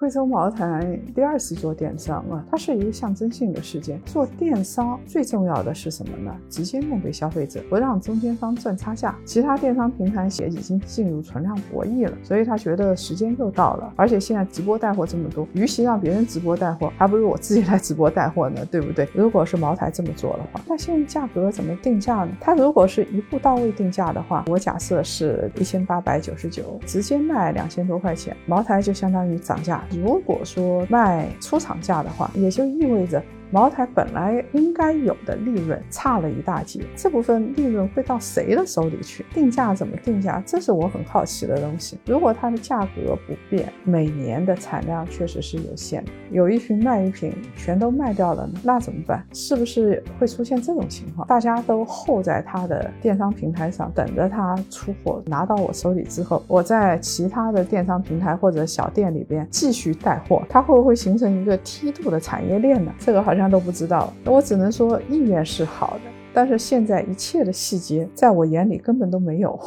贵州茅台第二次做电商啊，它是一个象征性的事件。做电商最重要的是什么呢？直接面对消费者，不让中间商赚差价。其他电商平台也已经进入存量博弈了，所以他觉得时间又到了。而且现在直播带货这么多，与其让别人直播带货，还不如我自己来直播带货呢，对不对？如果是茅台这么做的话，那现在价格怎么定价呢？它如果是一步到位定价的话，我假设是一千八百九十九，直接卖两千多块钱，茅台就相当于涨价。如果说卖出厂价的话，也就意味着。茅台本来应该有的利润差了一大截，这部分利润会到谁的手里去？定价怎么定价？这是我很好奇的东西。如果它的价格不变，每年的产量确实是有限的，有一瓶卖一瓶，全都卖掉了呢，那怎么办？是不是会出现这种情况？大家都候在它的电商平台上，等着它出货拿到我手里之后，我在其他的电商平台或者小店里边继续带货，它会不会形成一个梯度的产业链呢？这个好像。大家都不知道，我只能说意愿是好的，但是现在一切的细节在我眼里根本都没有。